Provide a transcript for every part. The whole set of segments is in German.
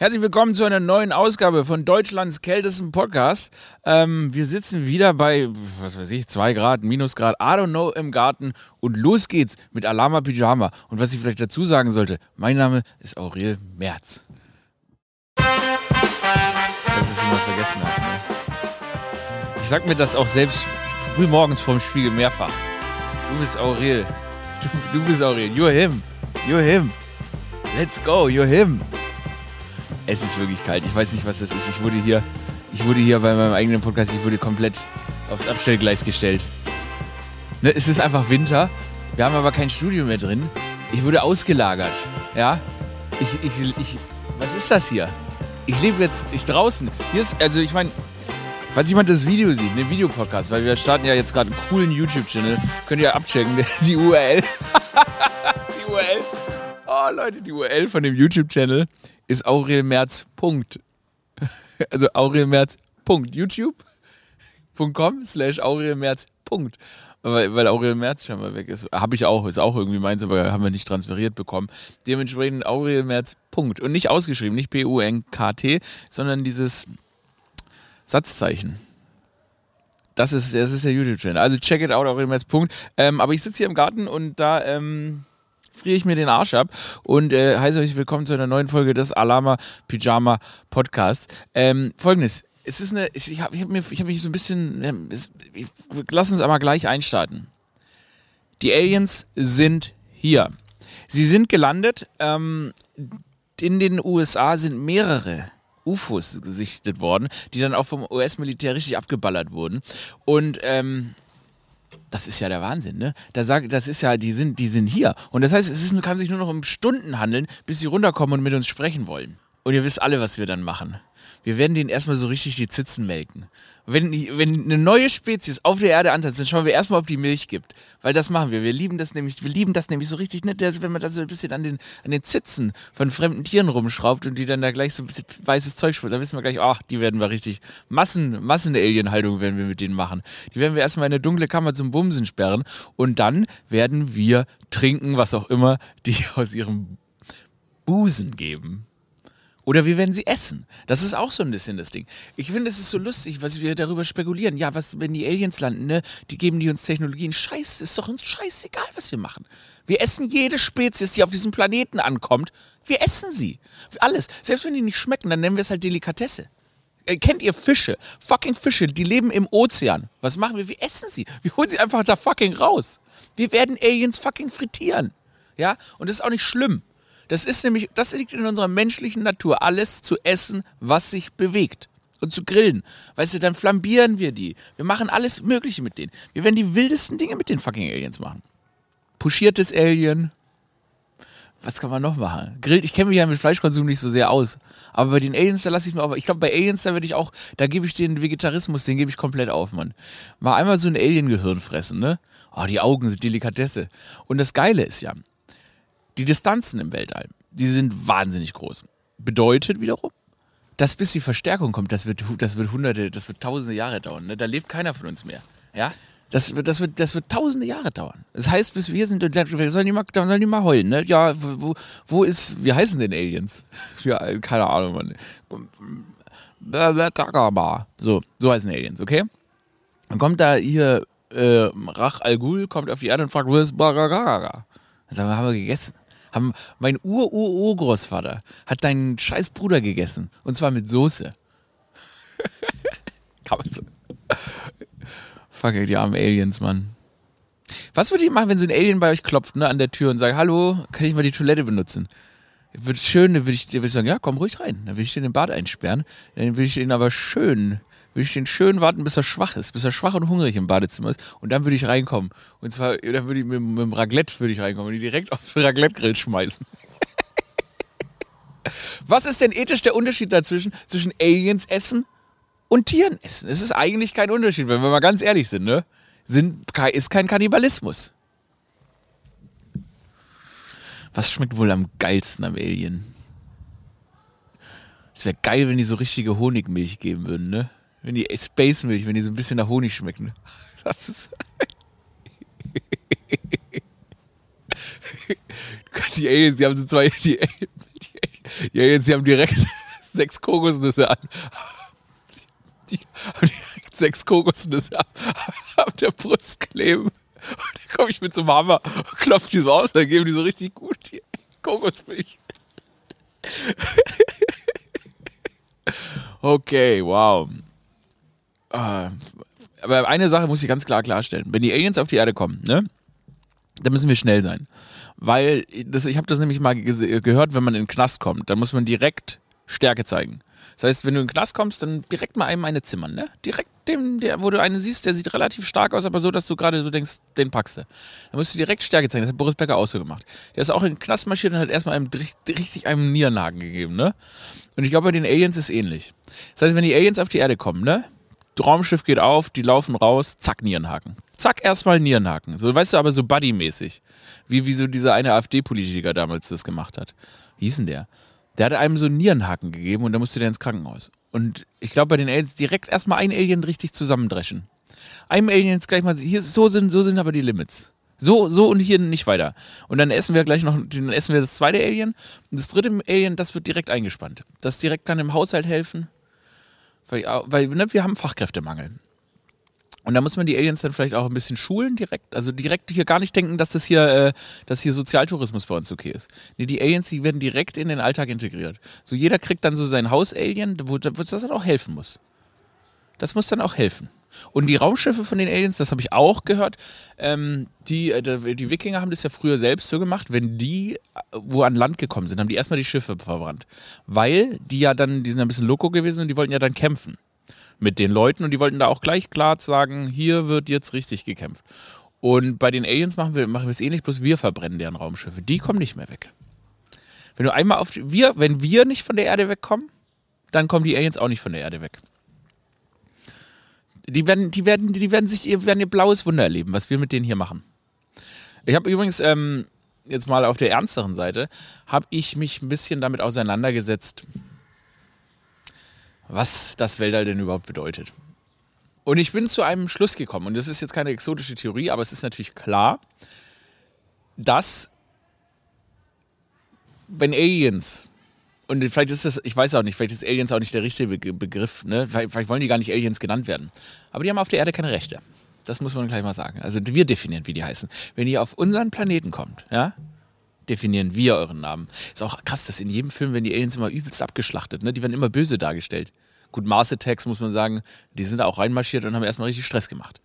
Herzlich willkommen zu einer neuen Ausgabe von Deutschlands kältesten Podcast. Ähm, wir sitzen wieder bei, was weiß ich, 2 Grad, Minusgrad, I don't know, im Garten. Und los geht's mit Alama Pyjama. Und was ich vielleicht dazu sagen sollte, mein Name ist Aurel Merz. Ich es immer vergessen habe. Ne? Ich sag mir das auch selbst früh morgens vorm Spiegel mehrfach. Du bist Aurel. Du, du bist Aurel. You're him. You're him. Let's go. You're him. Es ist wirklich kalt. Ich weiß nicht, was das ist. Ich wurde hier, ich wurde hier bei meinem eigenen Podcast, ich wurde komplett aufs Abstellgleis gestellt. Ne, es ist einfach Winter. Wir haben aber kein Studio mehr drin. Ich wurde ausgelagert. Ja? Ich, ich, ich, was ist das hier? Ich lebe jetzt, ich draußen. Hier ist, also ich meine, falls jemand das Video sieht, einen Videopodcast, weil wir starten ja jetzt gerade einen coolen YouTube-Channel, könnt ihr abchecken, die URL. die URL. Oh Leute, die URL von dem YouTube-Channel ist Aurel Merz. Punkt. Also Aurel Merz. Punkt. YouTube.com slash Aurel Merz. Punkt. Weil, weil Aurel Merz schon mal weg ist. Habe ich auch, ist auch irgendwie meins, aber haben wir nicht transferiert bekommen. Dementsprechend Aurel Merz. Punkt. Und nicht ausgeschrieben, nicht P-U-N-K-T, sondern dieses Satzzeichen. Das ist, das ist der YouTube-Channel. Also check it out, Aurel Merz. Punkt. Ähm, aber ich sitze hier im Garten und da ähm, friere ich mir den Arsch ab und äh, heiße euch willkommen zu einer neuen Folge des Alama Pyjama Podcasts. Ähm, Folgendes. Es ist eine, ich habe ich hab hab mich so ein bisschen, es, ich, lass uns aber gleich einstarten. Die Aliens sind hier. Sie sind gelandet. Ähm, in den USA sind mehrere UFOs gesichtet worden, die dann auch vom US-Militär richtig abgeballert wurden. Und ähm, das ist ja der Wahnsinn, ne? Da sagt, das ist ja, die sind, die sind hier. Und das heißt, es ist, kann sich nur noch um Stunden handeln, bis sie runterkommen und mit uns sprechen wollen. Und ihr wisst alle, was wir dann machen. Wir werden denen erstmal so richtig die Zitzen melken wenn, wenn eine neue Spezies auf der Erde antanzt, dann schauen wir erstmal, ob die Milch gibt. Weil das machen wir. Wir lieben das nämlich, wir lieben das nämlich so richtig, ne? wenn man da so ein bisschen an den, an den Zitzen von fremden Tieren rumschraubt und die dann da gleich so ein bisschen weißes Zeug spritzt, dann wissen wir gleich, ach, die werden wir richtig, Massen, Massen-Alien-Haltung werden wir mit denen machen. Die werden wir erstmal in eine dunkle Kammer zum Bumsen sperren und dann werden wir trinken, was auch immer die aus ihrem Busen geben. Oder wir werden sie essen. Das ist auch so ein bisschen das Ding. Ich finde, es ist so lustig, was wir darüber spekulieren. Ja, was, wenn die Aliens landen, ne, die geben die uns Technologien. Scheiß, ist doch uns scheißegal, was wir machen. Wir essen jede Spezies, die auf diesem Planeten ankommt. Wir essen sie. Alles. Selbst wenn die nicht schmecken, dann nennen wir es halt Delikatesse. Äh, kennt ihr Fische? Fucking Fische, die leben im Ozean. Was machen wir? Wir essen sie. Wir holen sie einfach da fucking raus. Wir werden Aliens fucking frittieren. Ja? Und das ist auch nicht schlimm. Das ist nämlich, das liegt in unserer menschlichen Natur, alles zu essen, was sich bewegt. Und zu grillen. Weißt du, dann flambieren wir die. Wir machen alles Mögliche mit denen. Wir werden die wildesten Dinge mit den fucking Aliens machen. Puschiertes Alien. Was kann man noch machen? Grillt, ich kenne mich ja mit Fleischkonsum nicht so sehr aus. Aber bei den Aliens, da lasse ich mir auch. Ich glaube, bei Aliens, da würde ich auch, da gebe ich den Vegetarismus, den gebe ich komplett auf, Mann. Mal einmal so ein Alien-Gehirn fressen, ne? Oh, die Augen sind Delikatesse. Und das Geile ist ja, die Distanzen im Weltall, die sind wahnsinnig groß. Bedeutet wiederum, dass bis die Verstärkung kommt, das wird, das wird hunderte, das wird tausende Jahre dauern. Ne? Da lebt keiner von uns mehr. Ja? Das wird, das, wird, das wird tausende Jahre dauern. Das heißt, bis wir sind, sollen die mal, sollen die mal heulen. Ne? Ja, wo, wo ist, wie heißen denn Aliens? Ja, keine Ahnung, Mann. So, so heißen Aliens, okay? Dann kommt da hier äh, Rach Al Ghul, kommt auf die Erde und fragt, wo ist Bagagaga? Dann sagen wir, haben wir gegessen. Haben, mein Ur-Ur-Urgroßvater hat deinen scheiß Bruder gegessen. Und zwar mit Soße. Kann man so. Fuck, die armen Aliens, Mann. Was würdet ihr machen, wenn so ein Alien bei euch klopft, ne, an der Tür und sagt, hallo, kann ich mal die Toilette benutzen? Wird schön, dann würde ich, würd ich sagen, ja, komm ruhig rein. Dann würde ich in den Bad einsperren. Dann würde ich den aber schön würde ich den schön warten, bis er schwach ist, bis er schwach und hungrig im Badezimmer ist. Und dann würde ich reinkommen. Und zwar, dann würde ich mit, mit dem Raclette würde ich reinkommen und die direkt auf den Raclette-Grill schmeißen. Was ist denn ethisch der Unterschied dazwischen, zwischen Aliens essen und Tieren essen? Es ist eigentlich kein Unterschied, wenn wir mal ganz ehrlich sind, ne? Sind, ist kein Kannibalismus. Was schmeckt wohl am geilsten am Alien? Es wäre geil, wenn die so richtige Honigmilch geben würden, ne? Wenn die Space Milch, wenn die so ein bisschen nach Honig schmecken. Das ist. die Aliens, die haben so zwei. Die, die, die Aliens, die haben direkt. sechs Kokosnüsse an. Die haben direkt sechs Kokosnüsse auf der Brust kleben. Und dann komme ich mit so einem Hammer und klopfe die so aus, dann geben die so richtig gut die Kokosmilch. Okay, wow. Ah, aber eine Sache muss ich ganz klar klarstellen. Wenn die Aliens auf die Erde kommen, ne, dann müssen wir schnell sein. Weil, das, ich habe das nämlich mal gehört, wenn man in den Knast kommt, dann muss man direkt Stärke zeigen. Das heißt, wenn du in den Knast kommst, dann direkt mal einem eine zimmern, ne? Direkt dem, der, wo du einen siehst, der sieht relativ stark aus, aber so, dass du gerade so denkst, den packst du. Dann musst du direkt Stärke zeigen. Das hat Boris Becker auch so gemacht. Der ist auch in den Knast marschiert und hat erstmal einem richtig einem Nierenhaken gegeben, ne? Und ich glaube, bei den Aliens ist ähnlich. Das heißt, wenn die Aliens auf die Erde kommen, ne? Raumschiff geht auf, die laufen raus, zack, Nierenhaken. Zack, erstmal Nierenhaken. So, weißt du, aber so Buddy-mäßig. Wie, wie so dieser eine AfD-Politiker damals das gemacht hat. Wie hieß denn der? Der hat einem so einen Nierenhaken gegeben und da musste der ins Krankenhaus. Und ich glaube, bei den Aliens direkt erstmal ein Alien richtig zusammendreschen. Einem Alien jetzt gleich mal, hier, so sind, so sind aber die Limits. So, so und hier nicht weiter. Und dann essen wir gleich noch, dann essen wir das zweite Alien. Und das dritte Alien, das wird direkt eingespannt. Das direkt kann im Haushalt helfen. Weil, weil ne, wir haben Fachkräftemangel. Und da muss man die Aliens dann vielleicht auch ein bisschen schulen direkt. Also direkt hier gar nicht denken, dass das hier, äh, dass hier Sozialtourismus bei uns okay ist. Nee, die Aliens, die werden direkt in den Alltag integriert. So jeder kriegt dann so sein Haus-Alien, wo, wo das dann auch helfen muss. Das muss dann auch helfen. Und die Raumschiffe von den Aliens, das habe ich auch gehört, ähm, die, äh, die Wikinger haben das ja früher selbst so gemacht, wenn die äh, wo an Land gekommen sind, haben die erstmal die Schiffe verbrannt. Weil die ja dann, die sind ein bisschen loco gewesen und die wollten ja dann kämpfen mit den Leuten und die wollten da auch gleich klar sagen, hier wird jetzt richtig gekämpft. Und bei den Aliens machen wir, machen wir es ähnlich, bloß wir verbrennen deren Raumschiffe. Die kommen nicht mehr weg. Wenn du einmal auf wir, wenn wir nicht von der Erde wegkommen, dann kommen die Aliens auch nicht von der Erde weg. Die werden, die werden, die werden sich, ihr werden ihr blaues Wunder erleben, was wir mit denen hier machen. Ich habe übrigens ähm, jetzt mal auf der ernsteren Seite, habe ich mich ein bisschen damit auseinandergesetzt, was das Weltall denn überhaupt bedeutet. Und ich bin zu einem Schluss gekommen, und das ist jetzt keine exotische Theorie, aber es ist natürlich klar, dass wenn Aliens und vielleicht ist das, ich weiß auch nicht, vielleicht ist Aliens auch nicht der richtige Begriff, ne? Vielleicht, vielleicht, wollen die gar nicht Aliens genannt werden. Aber die haben auf der Erde keine Rechte. Das muss man gleich mal sagen. Also wir definieren, wie die heißen. Wenn ihr auf unseren Planeten kommt, ja, definieren wir euren Namen. Ist auch krass, dass in jedem Film werden die Aliens immer übelst abgeschlachtet, ne? Die werden immer böse dargestellt. Gut, Mars Attacks muss man sagen, die sind da auch reinmarschiert und haben erstmal richtig Stress gemacht.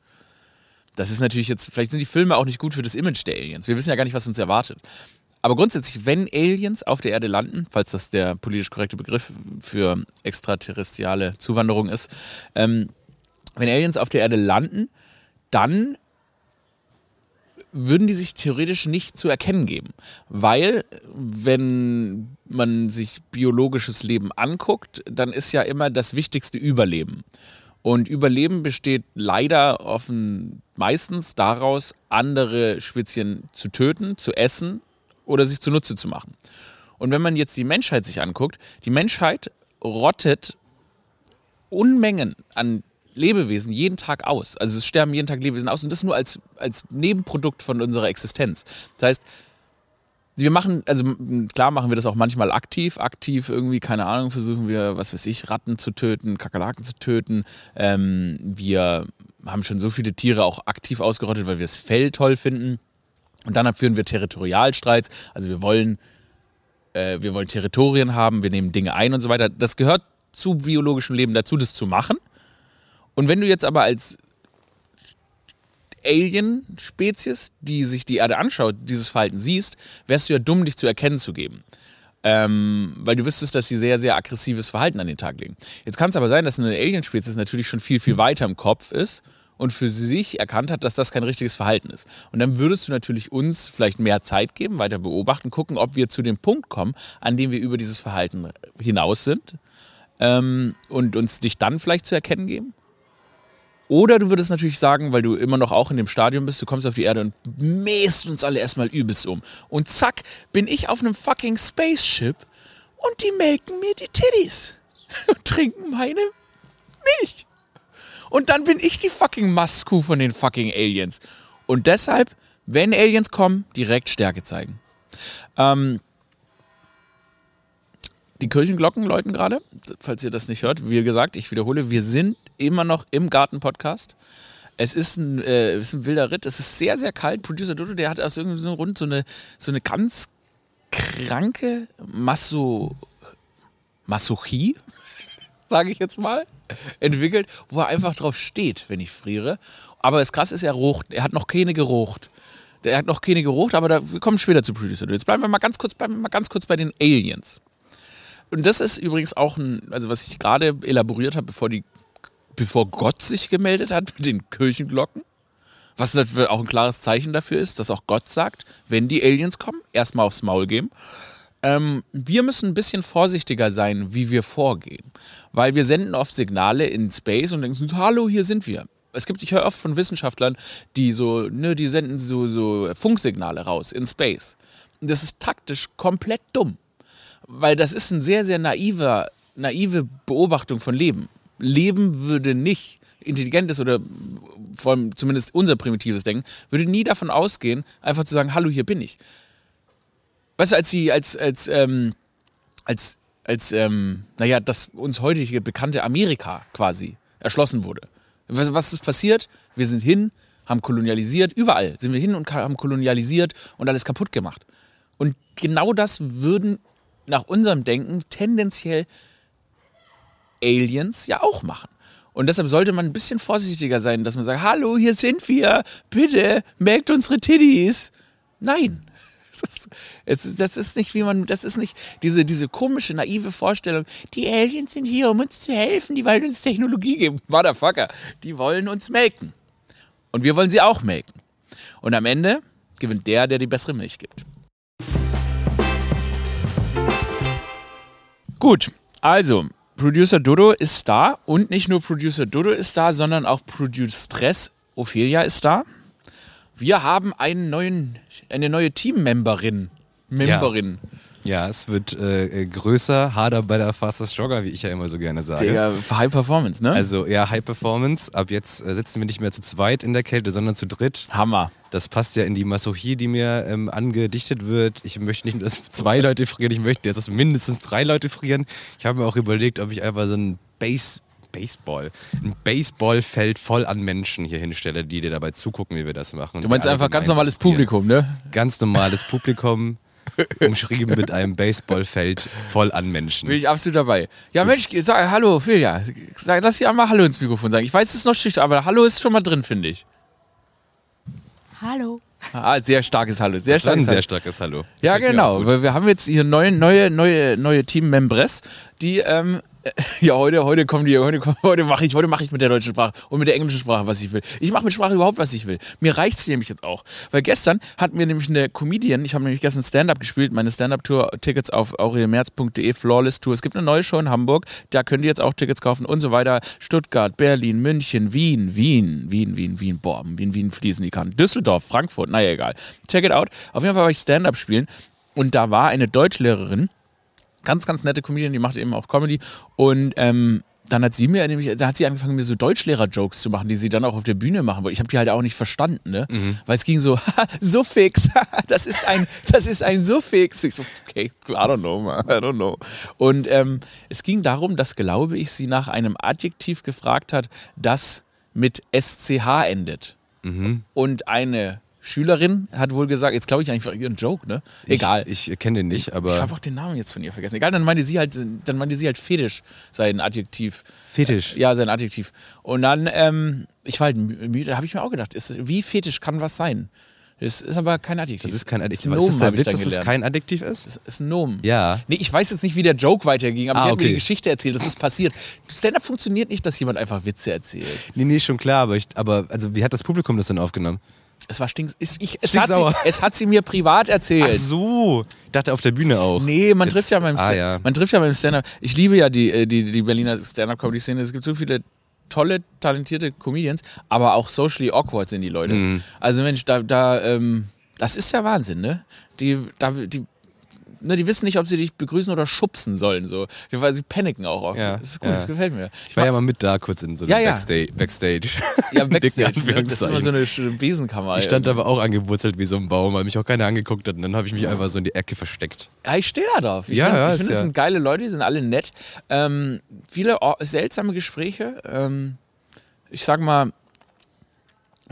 Das ist natürlich jetzt, vielleicht sind die Filme auch nicht gut für das Image der Aliens. Wir wissen ja gar nicht, was uns erwartet. Aber grundsätzlich, wenn Aliens auf der Erde landen, falls das der politisch korrekte Begriff für extraterrestriale Zuwanderung ist, ähm, wenn Aliens auf der Erde landen, dann würden die sich theoretisch nicht zu erkennen geben. Weil, wenn man sich biologisches Leben anguckt, dann ist ja immer das Wichtigste Überleben. Und Überleben besteht leider offen meistens daraus, andere Spezien zu töten, zu essen oder sich zunutze zu machen. Und wenn man jetzt die Menschheit sich anguckt, die Menschheit rottet Unmengen an Lebewesen jeden Tag aus. Also es sterben jeden Tag Lebewesen aus und das nur als, als Nebenprodukt von unserer Existenz. Das heißt, wir machen, also klar machen wir das auch manchmal aktiv. Aktiv irgendwie, keine Ahnung, versuchen wir, was weiß ich, Ratten zu töten, Kakerlaken zu töten. Ähm, wir haben schon so viele Tiere auch aktiv ausgerottet, weil wir das Fell toll finden. Und dann führen wir Territorialstreits. Also wir wollen, äh, wir wollen Territorien haben, wir nehmen Dinge ein und so weiter. Das gehört zu biologischem Leben dazu, das zu machen. Und wenn du jetzt aber als Alien-Spezies, die sich die Erde anschaut, dieses Verhalten siehst, wärst du ja dumm, dich zu erkennen zu geben. Ähm, weil du wüsstest, dass sie sehr, sehr aggressives Verhalten an den Tag legen. Jetzt kann es aber sein, dass eine Alien-Spezies natürlich schon viel, viel weiter im Kopf ist und für sich erkannt hat, dass das kein richtiges Verhalten ist. Und dann würdest du natürlich uns vielleicht mehr Zeit geben, weiter beobachten, gucken, ob wir zu dem Punkt kommen, an dem wir über dieses Verhalten hinaus sind ähm, und uns dich dann vielleicht zu erkennen geben. Oder du würdest natürlich sagen, weil du immer noch auch in dem Stadium bist, du kommst auf die Erde und mähst uns alle erstmal übelst um. Und zack, bin ich auf einem fucking Spaceship und die melken mir die Titties und trinken meine Milch. Und dann bin ich die fucking Masku von den fucking Aliens. Und deshalb, wenn Aliens kommen, direkt Stärke zeigen. Ähm, die Kirchenglocken läuten gerade, falls ihr das nicht hört. Wie gesagt, ich wiederhole, wir sind immer noch im Garten-Podcast. Es ist ein, äh, ist ein wilder Ritt. Es ist sehr, sehr kalt. Producer Dodo, der hat aus irgendeinem Grund so eine, so eine ganz kranke Masso, Masochie, sage ich jetzt mal, entwickelt, wo er einfach drauf steht, wenn ich friere. Aber das Krasse ist, er rocht. Er hat noch keine gerucht. Der hat noch keine gerucht, aber da, wir kommen später zu Producer. Jetzt bleiben wir mal ganz kurz, bleiben wir mal ganz kurz bei den Aliens. Und das ist übrigens auch ein, also was ich gerade elaboriert habe, bevor, die, bevor Gott sich gemeldet hat mit den Kirchenglocken. Was auch ein klares Zeichen dafür ist, dass auch Gott sagt, wenn die Aliens kommen, erstmal aufs Maul geben. Ähm, wir müssen ein bisschen vorsichtiger sein, wie wir vorgehen. Weil wir senden oft Signale in Space und denken, hallo, hier sind wir. Es gibt, ich höre oft von Wissenschaftlern, die so, ne, die senden so, so Funksignale raus in Space. Und das ist taktisch komplett dumm. Weil das ist eine sehr, sehr naive, naive Beobachtung von Leben. Leben würde nicht intelligentes oder vor allem zumindest unser primitives Denken, würde nie davon ausgehen, einfach zu sagen, hallo, hier bin ich. Weißt du, als sie, als, als, ähm, als, als, ähm, naja, das uns heutige bekannte Amerika quasi erschlossen wurde. Was, was ist passiert? Wir sind hin, haben kolonialisiert, überall sind wir hin und haben kolonialisiert und alles kaputt gemacht. Und genau das würden nach unserem Denken tendenziell Aliens ja auch machen. Und deshalb sollte man ein bisschen vorsichtiger sein, dass man sagt, hallo, hier sind wir, bitte, merkt unsere Tiddies. Nein. Das ist, das ist nicht, wie man, das ist nicht diese, diese komische, naive Vorstellung, die Aliens sind hier, um uns zu helfen, die wollen uns Technologie geben. Motherfucker, die wollen uns melken. Und wir wollen sie auch melken. Und am Ende gewinnt der, der die bessere Milch gibt. Gut, also, Producer Dodo ist da und nicht nur Producer Dodo ist da, sondern auch Producer Stress Ophelia ist da. Wir haben einen neuen, eine neue Teammemberin. Memberin. Ja. Ja, es wird äh, größer, harder bei der Fastest Jogger, wie ich ja immer so gerne sage. Der High Performance, ne? Also ja, High Performance. Ab jetzt äh, sitzen wir nicht mehr zu zweit in der Kälte, sondern zu dritt. Hammer. Das passt ja in die Masochie, die mir ähm, angedichtet wird. Ich möchte nicht nur, dass zwei Leute frieren, ich möchte jetzt, dass mindestens drei Leute frieren. Ich habe mir auch überlegt, ob ich einfach so ein Base Baseball, ein Baseballfeld voll an Menschen hier hinstelle, die dir dabei zugucken, wie wir das machen. Du meinst einfach ganz normales Publikum, ne? Ganz normales Publikum. umschrieben mit einem Baseballfeld voll an Menschen. Bin ich absolut dabei. Ja, Mensch, sag Hallo, Filja. Sag, lass sie einmal Hallo ins Mikrofon sagen. Ich weiß, es ist noch schüchtern, aber Hallo ist schon mal drin, finde ich. Hallo. Ah, sehr starkes Hallo. Sehr das starkes ein sehr Hallo. starkes Hallo. Ja, genau. Weil wir haben jetzt hier neue, neue, neue, neue Team-Membres, die ähm, ja, heute, heute kommen die, heute, heute mache ich, heute mache ich mit der deutschen Sprache und mit der englischen Sprache, was ich will. Ich mache mit Sprache überhaupt, was ich will. Mir reicht es nämlich jetzt auch. Weil gestern hat mir nämlich eine Comedian, ich habe nämlich gestern Stand-Up gespielt, meine Stand-Up-Tour-Tickets auf aurelmerz.de, Flawless Tour. Es gibt eine neue Show in Hamburg, da könnt ihr jetzt auch Tickets kaufen und so weiter. Stuttgart, Berlin, München, Wien, Wien, Wien, Wien, Wien, boah, Wien, Wien fließen die Karten. Düsseldorf, Frankfurt, naja, egal. Check it out. Auf jeden Fall war ich Stand-Up spielen und da war eine Deutschlehrerin, ganz, ganz nette Comedian, die macht eben auch Comedy. Und ähm, dann hat sie mir nämlich, da hat sie angefangen, mir so Deutschlehrer-Jokes zu machen, die sie dann auch auf der Bühne machen wollte. Ich habe die halt auch nicht verstanden, ne? Mhm. Weil es ging so, Suffix, das ist ein, das ist ein Suffix. Ich so, okay, I don't know, man, I don't know. Und ähm, es ging darum, dass, glaube ich, sie nach einem Adjektiv gefragt hat, das mit SCH endet. Mhm. Und eine Schülerin hat wohl gesagt, jetzt glaube ich einfach ihren Joke, ne? Egal. Ich, ich kenne den nicht, aber. Ich habe auch den Namen jetzt von ihr vergessen. Egal, dann meinte sie halt, dann meinte sie halt Fetisch, sein Adjektiv. Fetisch. Ja, sein Adjektiv. Und dann, ähm, ich war halt müde, da habe ich mir auch gedacht, ist, wie Fetisch kann was sein? Das ist aber kein Adjektiv. Das ist kein Adjektiv. Ist Was ist Nomen, der hab ich Witz, dass es kein Adjektiv ist? Das ist ein Nomen. Ja. Nee, ich weiß jetzt nicht, wie der Joke weiterging, aber Ah, sie hat mir okay. die Geschichte erzählt, das ist passiert. Stand-up funktioniert nicht, dass jemand einfach Witze erzählt. Nee, nee, schon klar, aber, ich, aber also wie hat das Publikum das denn aufgenommen? Es war stinks. ist- Ich, es, hat sie, es hat sie mir privat erzählt. Ach so, ich dachte auf der Bühne auch. Nee, man Jetzt- trifft ja beim ah, ja. man trifft ja beim Stand-up. Ich liebe ja die, äh, die, die Berliner Stand-up-Comedy-Szene. Es gibt so viele tolle, talentierte Comedians, aber auch socially awkward sind die Leute. Mhm. Also Mensch, da, da, ähm, das ist ja Wahnsinn, ne? Die, da, die, ne, die wissen nicht, ob sie dich begrüßen oder schubsen sollen. So. Weil sie paniken auch oft. Ja, Das ist gut, ja. das gefällt mir. Ich war ja mal mit da kurz in so einem Ja, ja. Backstage. Backstage. Ja, Backstage. Ne? Das ist immer so eine Besenkammer. Ich stand aber auch angewurzelt wie so ein Baum, weil mich auch keiner angeguckt hat. Und dann habe ich mich einfach so in die Ecke versteckt. Ja, ich stehe da drauf. Ich Ja, finde, ja, ich finde, das sind geile Leute, die sind alle nett. Ähm, viele o- seltsame Gespräche. Ähm, ich sag mal,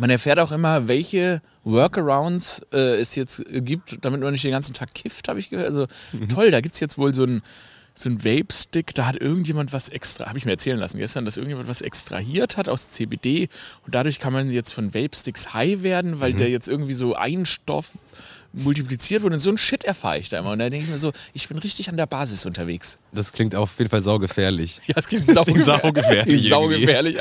man erfährt auch immer, welche Workarounds äh, es jetzt äh, gibt, damit man nicht den ganzen Tag kifft, habe ich gehört. Also Mhm. toll, da gibt es jetzt wohl so ein so ein Vape-Stick, da hat irgendjemand was extra, habe ich mir erzählen lassen gestern, dass irgendjemand was extrahiert hat aus CBD und dadurch kann man jetzt von Vape-Sticks high werden, Mhm. weil der jetzt irgendwie so ein Stoff multipliziert wurde und so ein Shit erfahre ich da immer und da denke ich mir so, ich bin richtig an der Basis unterwegs. Das klingt auf jeden Fall saugefährlich. Ja, das klingt Das klingt saugefährlich saugefährlich.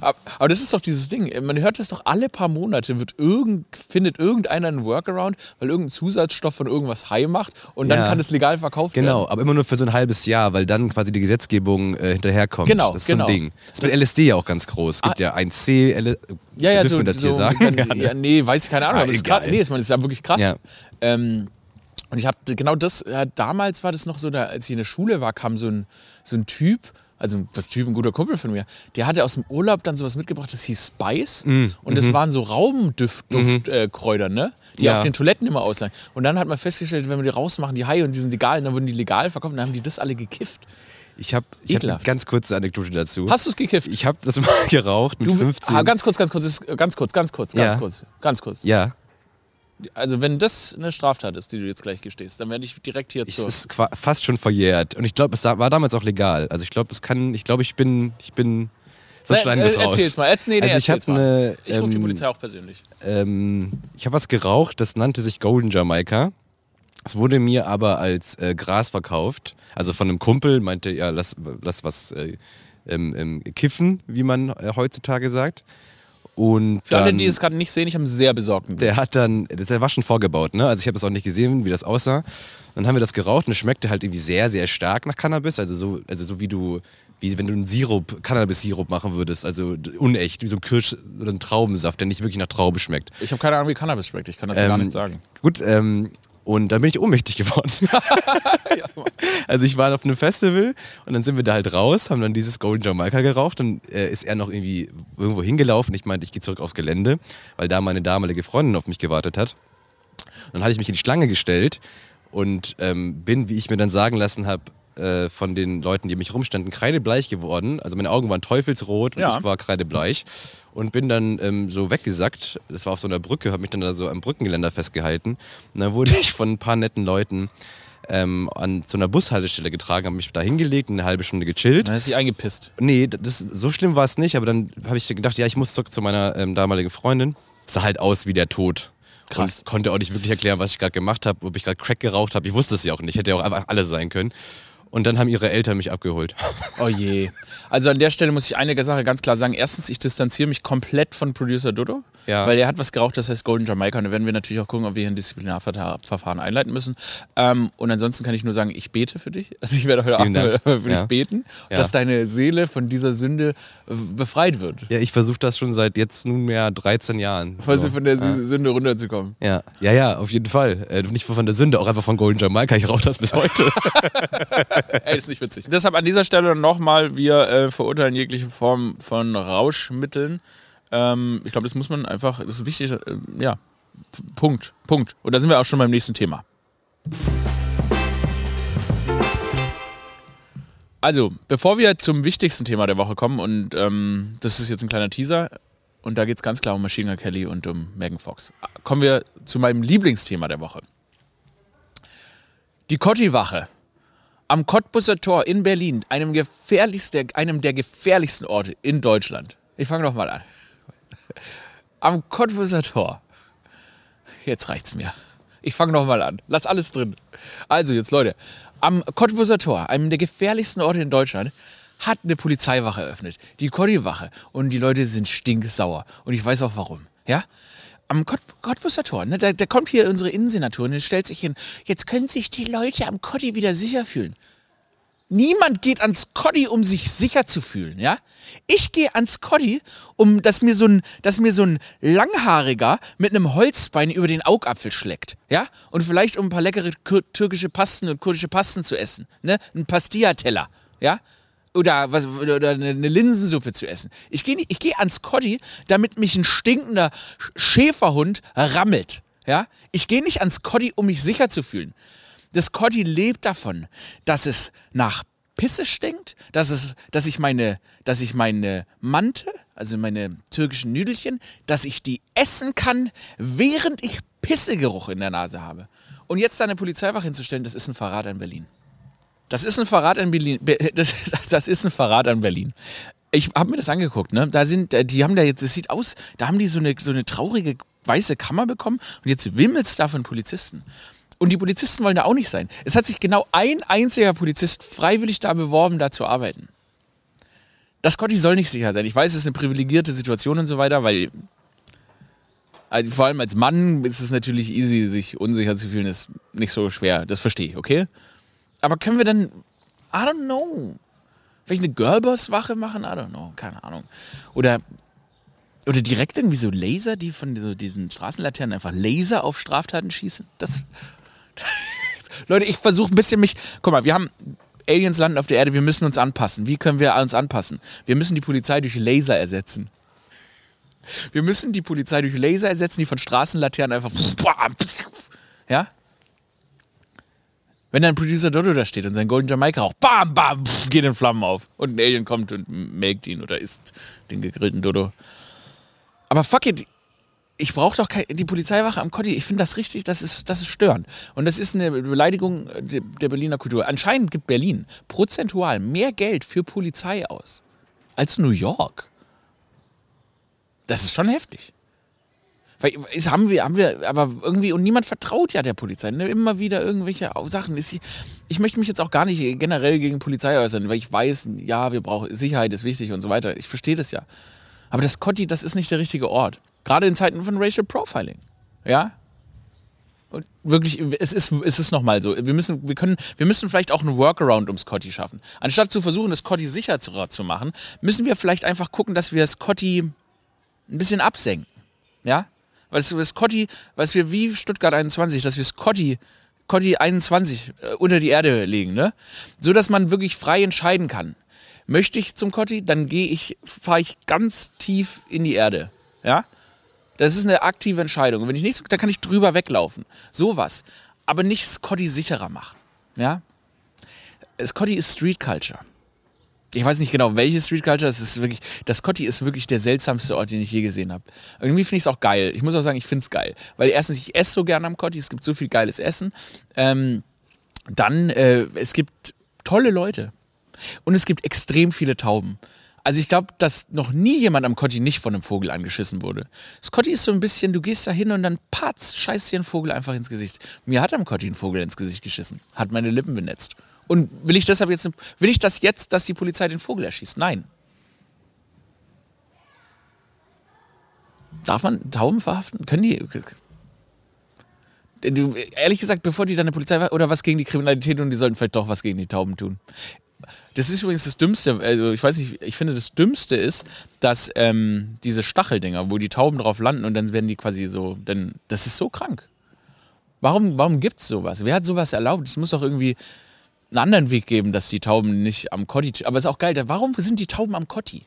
Aber, das ist doch dieses Ding. Man hört das doch alle paar Monate, wird irgend, findet irgendeiner einen Workaround, weil irgendein Zusatzstoff von irgendwas high macht und dann Ja. kann es legal verkauft werden. Genau, aber immer nur für so ein halbes Jahr, weil dann quasi die Gesetzgebung äh, hinterherkommt. Genau, das ist genau. so ein Ding. Das ist mit LSD ja auch ganz groß. Es gibt Ah. ja 1C, L Ja, ja, dürfen so, wir das so hier sagen? Wenn, ja, nee, weiß ich keine Ahnung. Ah, aber ist krass. Nee, das ist ja wirklich krass. Ja. Ähm, und ich habe genau das, äh, damals war das noch so, da, als ich in der Schule war, kam so ein, so ein Typ, also was Typ, ein guter Kumpel von mir, der hatte aus dem Urlaub dann sowas mitgebracht, das hieß Spice. und das waren so Raumduftkräuter, äh, Kräuter, ne? Die Ja. auf den Toiletten immer auslagen. Und dann hat man festgestellt, wenn wir die rausmachen, die Haie und die sind legal, und dann wurden die legal verkauft und dann haben die das alle gekifft. Ich habe ich hab eine ganz kurze Anekdote dazu. Hast du es gekifft? ich habe das mal geraucht mit du, 15. ah, ganz kurz, ganz kurz, ganz kurz, ganz kurz, ganz Ja. kurz, ganz kurz. ja, Also wenn das eine Straftat ist, die du jetzt gleich gestehst, dann werde ich direkt hier zur... es ist fast schon verjährt. Und ich glaube, es war damals auch legal. Also ich glaube, es kann, ich glaube, ich bin, ich bin, sonst schneiden wir es äh, raus. Erzähl's mal. Erz, nee, nee, also ich erzähl's habe mal. eine, Ich rufe die ähm, Polizei auch persönlich. ähm, ich habe was geraucht, das nannte sich Golden Jamaica. Es wurde mir aber als äh, Gras verkauft. Also von einem Kumpel meinte, ja, lass, lass was äh, ähm, ähm, kiffen, wie man äh, heutzutage sagt. Und Für alle, dann- die es gerade nicht sehen, ich habe einen sehr besorgten Blick. der hat dann, der war schon vorgebaut, ne? Also ich habe das auch nicht gesehen, wie das aussah. Dann haben wir das geraucht und es schmeckte halt irgendwie sehr, sehr stark nach Cannabis. Also so, also so wie du, wie wenn du einen Sirup, Cannabis-Sirup machen würdest. Also unecht, wie so ein Kirsch- oder ein Traubensaft, der nicht wirklich nach Traube schmeckt. Ich habe keine Ahnung, wie Cannabis schmeckt. Ich kann das ja gar Ähm, nicht sagen. Gut, ähm, und dann bin ich ohnmächtig geworden. also ich war auf einem Festival und dann sind wir da halt raus, haben dann dieses Golden Jamaica geraucht. Dann äh, ist er noch irgendwie irgendwo hingelaufen. Ich meinte, ich gehe zurück aufs Gelände, weil da meine damalige Freundin auf mich gewartet hat. Dann hatte ich mich in die Schlange gestellt und ähm, bin, wie ich mir dann sagen lassen habe, äh, von den Leuten, die mich rumstanden, kreidebleich geworden. Also meine Augen waren teufelsrot und Ja. ich war kreidebleich. Und bin dann ähm, so weggesackt. Das war auf so einer Brücke, habe mich dann da so am Brückengeländer festgehalten. Und dann wurde ich von ein paar netten Leuten ähm, an zu einer Bushaltestelle getragen, habe mich da hingelegt, eine halbe Stunde gechillt. Dann ist sie eingepisst. Nee, das, so schlimm war es nicht, aber dann habe ich gedacht, ja, ich muss zurück zu meiner ähm, damaligen Freundin. Sah halt aus wie der Tod. Krass. Und konnte auch nicht wirklich erklären, was ich gerade gemacht habe, ob ich gerade Crack geraucht habe. Ich wusste es ja auch nicht. Hätte ja auch einfach alles sein können. Und dann haben ihre Eltern mich abgeholt. Oh je. Also an der Stelle muss ich eine Sache ganz klar sagen. Erstens, ich distanziere mich komplett von Producer Dodo, Ja. weil er hat was geraucht, das heißt Golden Jamaica. Und da werden wir natürlich auch gucken, ob wir hier ein Disziplinarverfahren einleiten müssen. Ähm, und ansonsten kann ich nur sagen, ich bete für dich. Also ich werde heute Abend für dich beten, dass deine Seele von dieser Sünde äh, befreit wird. Ja, ich versuche das schon seit jetzt nunmehr 13 Jahren. Falls So. von der Sünde runterzukommen. Ja, ja, ja, auf jeden Fall. Äh, nicht von der Sünde, auch einfach von Golden Jamaica. Ich rauche das bis heute. Ey, ist nicht witzig. Deshalb an dieser Stelle nochmal, wir äh, verurteilen jegliche Form von Rauschmitteln. Ähm, ich glaube, das muss man einfach, das ist wichtig, äh, ja, Punkt, Punkt. Und da sind wir auch schon beim nächsten Thema. Also, bevor wir zum wichtigsten Thema der Woche kommen, und ähm, das ist jetzt ein kleiner Teaser, und da geht es ganz klar um Machine Gun Kelly und um Megan Fox, kommen wir zu meinem Lieblingsthema der Woche. Die Cotti-Wache am Cottbusser Tor in Berlin, einem, gefährlichsten, einem der gefährlichsten Orte in Deutschland. Ich fange noch mal an. Am Cottbusser Tor. Jetzt reicht's mir. Ich fange noch mal an. Lass alles drin. Also jetzt Leute, am Cottbusser Tor, einem der gefährlichsten Orte in Deutschland, hat eine Polizeiwache eröffnet. Die Cotti-Wache. Und die Leute sind stinksauer. Und ich weiß auch warum. Ja? Am Kott Cottbusser Tor, ne, da, da kommt hier unsere Innensenator und stellt sich hin. Jetzt können sich die Leute am Cotti wieder sicher fühlen. Niemand geht ans Coddy, um sich sicher zu fühlen, ja? Ich gehe ans Coddy, um dass mir so ein, dass mir so ein langhaariger mit einem Holzbein über den Augapfel schlägt, ja? Und vielleicht um ein paar leckere türkische Pasten und kurdische Pasten zu essen, ne? Ein Pastilla-Teller, ja? Oder, was, oder eine Linsensuppe zu essen. Ich gehe ich geh ans Coddy, damit mich ein stinkender Schäferhund rammelt, ja? Ich gehe nicht ans Coddy, um mich sicher zu fühlen. Das Coddy lebt davon, dass es nach Pisse stinkt, dass, es, dass, ich meine, dass ich meine Mante, also meine türkischen Nüdelchen, dass ich die essen kann, während ich Pissegeruch in der Nase habe. Und jetzt da eine Polizeiwache hinzustellen, das ist ein Verrat an Berlin. Das ist ein Verrat an Berlin. Das, das, das ist ein Verrat an Berlin. Ich habe mir das angeguckt, ne? Da sind, äh, die haben da jetzt, es sieht aus, da haben die so eine, so eine traurige weiße Kammer bekommen und jetzt wimmelt es da von Polizisten. Und die Polizisten wollen da auch nicht sein. Es hat sich genau ein einziger Polizist freiwillig da beworben, da zu arbeiten. Das Scotty soll nicht sicher sein. Ich weiß, es ist eine privilegierte Situation und so weiter, weil also vor allem als Mann ist es natürlich easy, sich unsicher zu fühlen, ist nicht so schwer. Das verstehe ich, okay? Aber können wir dann, I don't know, vielleicht eine Girlboss-Wache machen? I don't know, keine Ahnung. Oder, oder direkt irgendwie so Laser, die von so diesen Straßenlaternen einfach Laser auf Straftaten schießen? Das, Leute, ich versuche ein bisschen mich. Guck mal, wir haben Aliens landen auf der Erde, wir müssen uns anpassen. Wie können wir uns anpassen? Wir müssen die Polizei durch Laser ersetzen. Wir müssen die Polizei durch Laser ersetzen, die von Straßenlaternen einfach. Ja? Wenn dann Producer Dodo da steht und sein Golden Jamaica auch bam, bam, geht in Flammen auf. Und ein Alien kommt und melkt ihn oder isst den gegrillten Dodo. Aber fuck it, ich brauche doch keine, die Polizeiwache am Kotti. Ich finde das richtig, das ist, das ist störend. Und das ist eine Beleidigung der Berliner Kultur. Anscheinend gibt Berlin prozentual mehr Geld für Polizei aus als New York. Das ist schon heftig. Weil es haben wir, haben wir, aber irgendwie, und niemand vertraut ja der Polizei. Ne? Immer wieder irgendwelche Sachen. Ich, ich möchte mich jetzt auch gar nicht generell gegen Polizei äußern, weil ich weiß, ja, wir brauchen, Sicherheit ist wichtig und so weiter. Ich verstehe das ja. Aber das Kotti, das ist nicht der richtige Ort. Gerade in Zeiten von Racial Profiling. Ja? Und wirklich, es ist, es ist nochmal so. Wir müssen, wir, können, wir müssen vielleicht auch einen Workaround ums Scotty schaffen. Anstatt zu versuchen, das Scotty sicher zu, machen, müssen wir vielleicht einfach gucken, dass wir Scotty ein bisschen absenken. Ja? Weil das Scotty, weil wir wie Stuttgart 21, dass wir Scotty Scotty 21 äh, unter die Erde legen, ne? So dass man wirklich frei entscheiden kann. Möchte ich zum Cotti, dann gehe ich, fahre ich ganz tief in die Erde. Ja? Das ist eine aktive Entscheidung. Wenn ich nicht, dann kann ich drüber weglaufen. Sowas. Aber nicht Scotty sicherer machen. Ja? Scotty ist Street Culture. Ich weiß nicht genau, welche Street Culture. Es ist wirklich, das Scotty ist wirklich der seltsamste Ort, den ich je gesehen habe. Irgendwie finde ich es auch geil. Ich muss auch sagen, ich finde es geil. Weil erstens, ich esse so gerne am Scotty. Es gibt so viel geiles Essen. Ähm, dann, äh, es gibt tolle Leute. Und es gibt extrem viele Tauben. Also ich glaube, dass noch nie jemand am Kotti nicht von einem Vogel angeschissen wurde. Das Kotti ist so ein bisschen, du gehst da hin und dann patz, scheißt dir ein Vogel einfach ins Gesicht. Mir hat am Kotti ein Vogel ins Gesicht geschissen, hat meine Lippen benetzt. Und will ich deshalb jetzt, will ich das jetzt, dass die Polizei den Vogel erschießt? Nein. Darf man Tauben verhaften? Können die? Du, ehrlich gesagt, bevor die dann eine Polizei oder was gegen die Kriminalität tun, die sollten vielleicht doch was gegen die Tauben tun. Das ist übrigens das Dümmste, also ich weiß nicht, ich finde das Dümmste ist, dass ähm, diese Stacheldinger, wo die Tauben drauf landen und dann werden die quasi so, denn das ist so krank. Warum, warum gibt es sowas? Wer hat sowas erlaubt? Es muss doch irgendwie einen anderen Weg geben, dass die Tauben nicht am Kotti. Aber es ist auch geil, warum sind die Tauben am Kotti?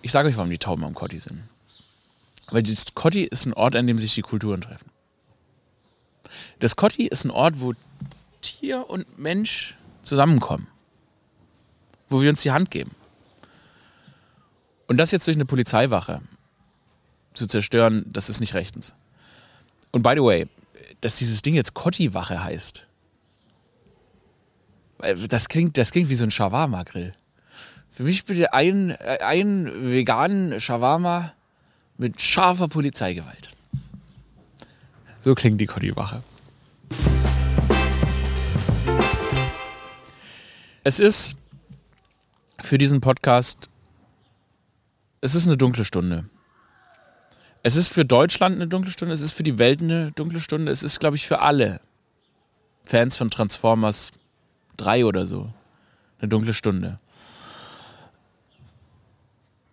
Ich sage euch, warum die Tauben am Kotti sind. Weil das Kotti ist ein Ort, an dem sich die Kulturen treffen. Das Kotti ist ein Ort, wo Tier und Mensch zusammenkommen wo wir uns die Hand geben. Und das jetzt durch eine Polizeiwache zu zerstören, das ist nicht rechtens. Und by the way, dass dieses Ding jetzt Kotti-Wache heißt, das klingt, das klingt wie so ein Shawarma-Grill. Für mich bitte ein, ein veganen Shawarma mit scharfer Polizeigewalt. So klingt die Kotti-Wache. Es ist für diesen Podcast, es ist eine dunkle Stunde. Es ist für Deutschland eine dunkle Stunde, es ist für die Welt eine dunkle Stunde, es ist, glaube ich, für alle Fans von Transformers 3 oder so Eine dunkle Stunde.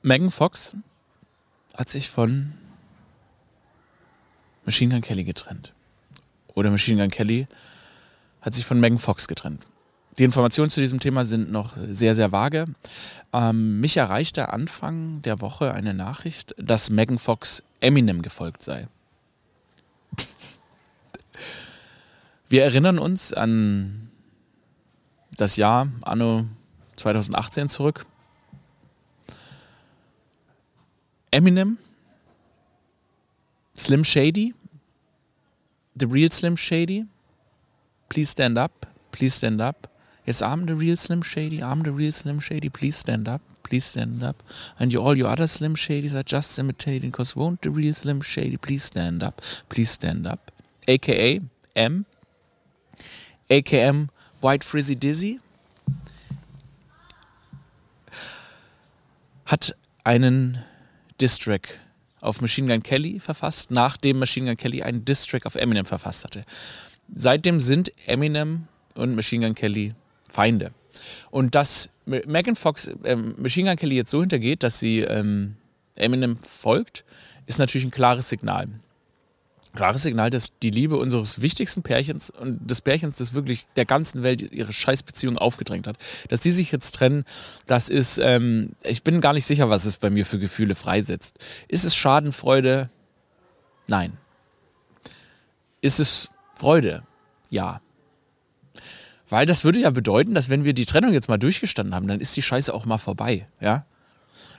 Megan Fox hat sich von Machine Gun Kelly getrennt. Oder Machine Gun Kelly hat sich von Megan Fox getrennt. Die Informationen zu diesem Thema sind noch sehr, sehr vage. Ähm, mich erreichte Anfang der Woche eine Nachricht, dass Megan Fox Eminem gefolgt sei. Wir erinnern uns an das Jahr Anno 2018 zurück. Eminem, Slim Shady, The Real Slim Shady, Please Stand Up, Please Stand Up. Yes, I'm the real Slim Shady, I'm the real Slim Shady, please stand up, please stand up. And you, all your other Slim Shadys are just imitating, cause won't the real Slim Shady please stand up, please stand up. AKA M, AKM White Frizzy Dizzy, hat einen Distrack auf Machine Gun Kelly verfasst, nachdem Machine Gun Kelly einen Distrack auf Eminem verfasst hatte. Seitdem sind Eminem und Machine Gun Kelly Feinde. Und dass Megan Fox ähm, Machine Gun Kelly jetzt so hintergeht, dass sie ähm, Eminem folgt, ist natürlich ein klares Signal. Klares Signal, dass die Liebe unseres wichtigsten Pärchens und des Pärchens, das wirklich der ganzen Welt ihre Scheißbeziehung aufgedrängt hat, dass die sich jetzt trennen, das ist, ähm, ich bin gar nicht sicher, was es bei mir für Gefühle freisetzt. Ist es Schadenfreude? Nein. Ist es Freude? Ja. Weil das würde ja bedeuten, dass wenn wir die Trennung jetzt mal durchgestanden haben, dann ist die Scheiße auch mal vorbei, ja.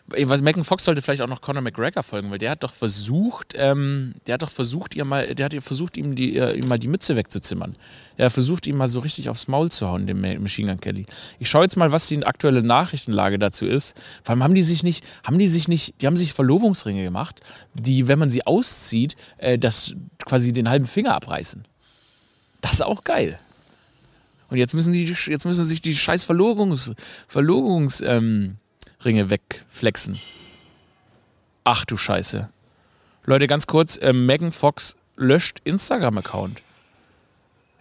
Was Megan Fox sollte vielleicht auch noch Conor McGregor folgen, weil der hat doch versucht, ähm, der hat doch versucht, ihr mal, der hat versucht, ihm, die, äh, ihm mal die Mütze wegzuzimmern. Er versucht, ihm mal so richtig aufs Maul zu hauen, dem Machine Gun Kelly. Ich schaue jetzt mal, was die aktuelle Nachrichtenlage dazu ist. Vor allem haben die sich nicht, haben die sich nicht, die haben sich Verlobungsringe gemacht, die, wenn man sie auszieht, äh, das quasi den halben Finger abreißen. Das ist auch geil. Und jetzt müssen die, jetzt müssen sich die scheiß Verlobungs, Verlobungs, ähm, wegflexen. Ach du Scheiße. Leute, ganz kurz, äh, Megan Fox löscht Instagram-Account.